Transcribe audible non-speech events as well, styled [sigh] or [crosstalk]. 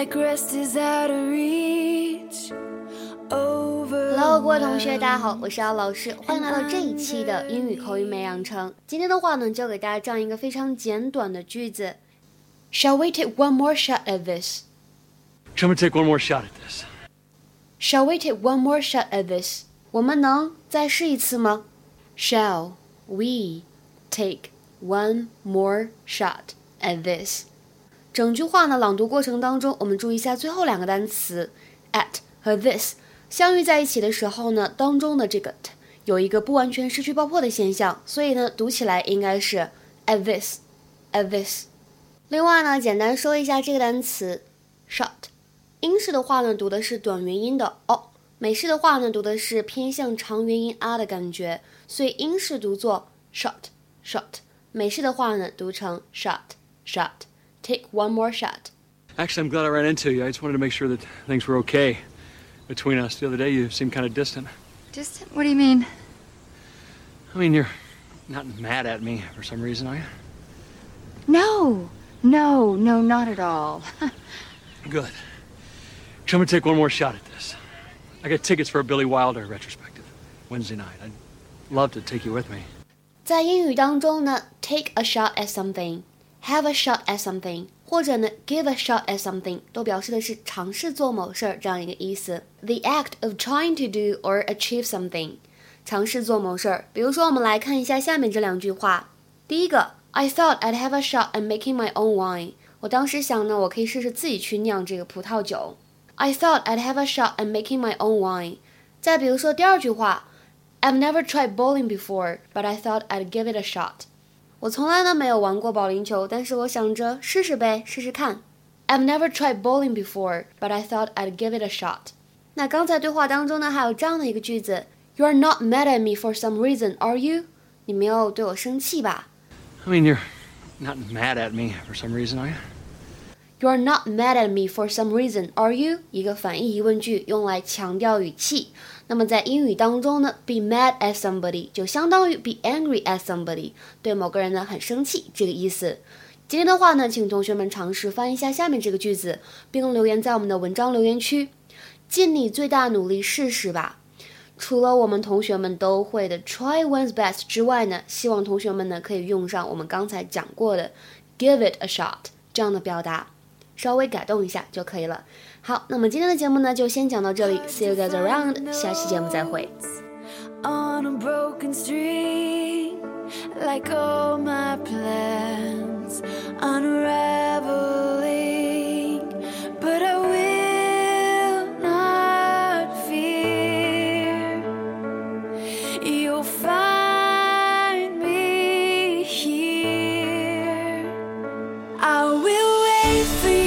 like rest is out of reach. Hello，各位同学，大家好，我是姚老师，欢迎来到这一期的英语口语美养成。今天的话呢，教给大家这样一个非常简短的句子：Shall we take one more shot at this? Shall we take one more shot at this? Shall we take one more shot at this? 我们能再试一次吗？Shall we take one more shot at this? 整句话呢，朗读过程当中，我们注意一下最后两个单词 at 和 this 相遇在一起的时候呢，当中的这个 t 有一个不完全失去爆破的现象，所以呢，读起来应该是 at this，at this。另外呢，简单说一下这个单词 short，英式的话呢，读的是短元音的 o；美式的话呢，读的是偏向长元音 r 的感觉，所以英式读作 short short，美式的话呢，读成 short short。take one more shot. Actually, I'm glad I ran into you. I just wanted to make sure that things were okay between us. The other day, you seemed kind of distant. Distant? What do you mean? I mean, you're not mad at me for some reason, are you? No, no, no, not at all. [laughs] Good. I'm gonna take one more shot at this. I got tickets for a Billy Wilder retrospective Wednesday night. I'd love to take you with me. 在英语当中呢，take a shot at something have a shot at something，或者呢 give a shot at something，都表示的是尝试做某事儿这样一个意思。The act of trying to do or achieve something，尝试做某事儿。比如说，我们来看一下下面这两句话。第一个，I thought I'd have a shot at making my own wine。我当时想呢，我可以试试自己去酿这个葡萄酒。I thought I'd have a shot at making my own wine。再比如说第二句话，I've never tried bowling before，but I thought I'd give it a shot。 我从来呢没有玩过保龄球，但是我想着试试呗，试试看。I've never tried bowling before, but I thought I'd give it a shot. 那刚才对话当中呢，还有这样的一个句子：You're not mad at me for some reason, are you？你没有对我生气吧？I mean, you're not mad at me for some reason, are you? You're not mad at me for some reason, are you？一个反义疑问句，用来强调语气。那么在英语当中呢，be mad at somebody 就相当于 be angry at somebody，对某个人呢很生气这个意思。今天的话呢，请同学们尝试翻译一下下面这个句子，并留言在我们的文章留言区，尽你最大努力试试吧。除了我们同学们都会的 try one's best 之外呢，希望同学们呢可以用上我们刚才讲过的 give it a shot 这样的表达。稍微改动一下就可以了。好，那么今天的节目呢，就先讲到这里。See you guys around，下期节目再会。On a broken string, like all my plans unraveling, but I will not fear. You'll find me here. I will wait for you.